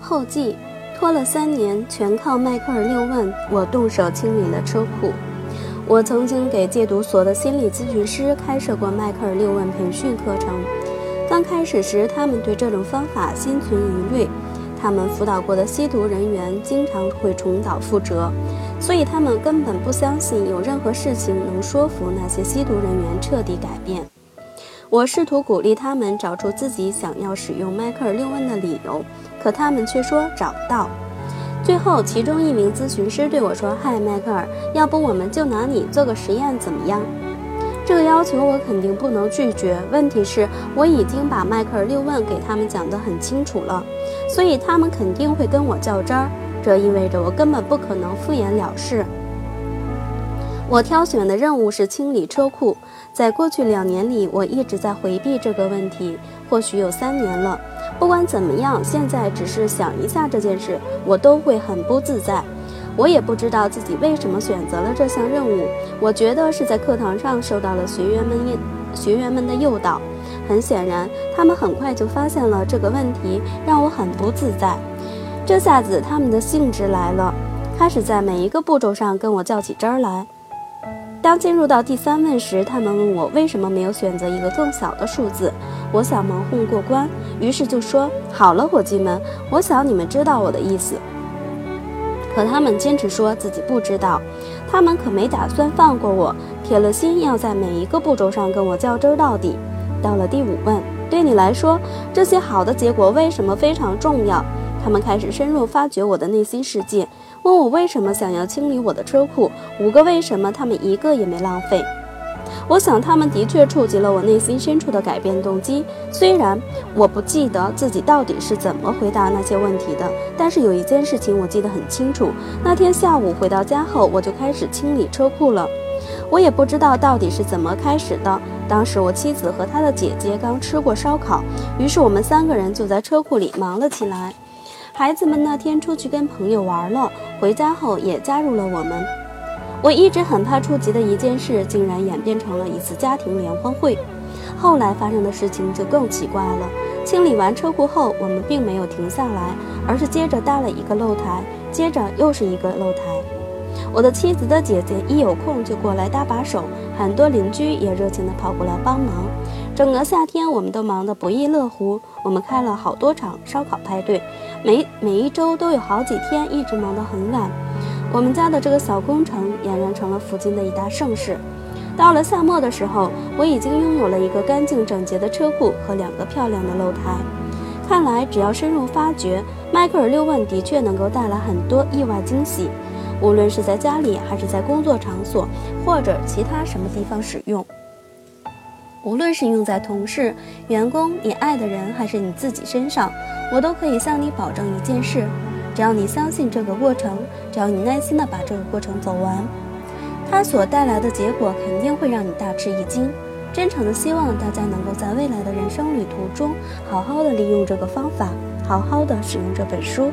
后记：拖了三年，全靠迈克尔六问，我动手清理了车库。我曾经给戒毒所的心理咨询师开设过迈克尔六问培训课程。刚开始时，他们对这种方法心存疑虑。他们辅导过的吸毒人员经常会重蹈覆辙，所以他们根本不相信有任何事情能说服那些吸毒人员彻底改变。我试图鼓励他们找出自己想要使用迈克尔六问的理由，可他们却说找不到。最后，其中一名咨询师对我说：“嗨，迈克尔，要不我们就拿你做个实验，怎么样？”这个要求我肯定不能拒绝。问题是，我已经把迈克尔六问给他们讲得很清楚了，所以他们肯定会跟我较真儿。这意味着我根本不可能敷衍了事。我挑选的任务是清理车库。在过去两年里，我一直在回避这个问题，或许有三年了。不管怎么样，现在只是想一下这件事，我都会很不自在。我也不知道自己为什么选择了这项任务。我觉得是在课堂上受到了学员们学员们的诱导。很显然，他们很快就发现了这个问题，让我很不自在。这下子，他们的兴致来了，开始在每一个步骤上跟我较起真儿来。当进入到第三问时，他们问我为什么没有选择一个更小的数字。我想蒙混过关，于是就说：“好了，伙计们，我想你们知道我的意思。”可他们坚持说自己不知道，他们可没打算放过我，铁了心要在每一个步骤上跟我较真到底。到了第五问，对你来说，这些好的结果为什么非常重要？他们开始深入发掘我的内心世界。问我为什么想要清理我的车库？五个为什么，他们一个也没浪费。我想他们的确触及了我内心深处的改变动机。虽然我不记得自己到底是怎么回答那些问题的，但是有一件事情我记得很清楚：那天下午回到家后，我就开始清理车库了。我也不知道到底是怎么开始的。当时我妻子和她的姐姐刚吃过烧烤，于是我们三个人就在车库里忙了起来。孩子们那天出去跟朋友玩了，回家后也加入了我们。我一直很怕触及的一件事，竟然演变成了一次家庭联欢会。后来发生的事情就更奇怪了。清理完车库后，我们并没有停下来，而是接着搭了一个露台，接着又是一个露台。我的妻子的姐姐一有空就过来搭把手，很多邻居也热情地跑过来帮忙。整个夏天，我们都忙得不亦乐乎。我们开了好多场烧烤派对，每每一周都有好几天一直忙得很晚。我们家的这个小工程俨然成了附近的一大盛事。到了夏末的时候，我已经拥有了一个干净整洁的车库和两个漂亮的露台。看来，只要深入发掘，迈克尔六问的确能够带来很多意外惊喜，无论是在家里，还是在工作场所，或者其他什么地方使用。无论是用在同事、员工、你爱的人，还是你自己身上，我都可以向你保证一件事：只要你相信这个过程，只要你耐心地把这个过程走完，它所带来的结果肯定会让你大吃一惊。真诚的希望大家能够在未来的人生旅途中，好好的利用这个方法，好好的使用这本书。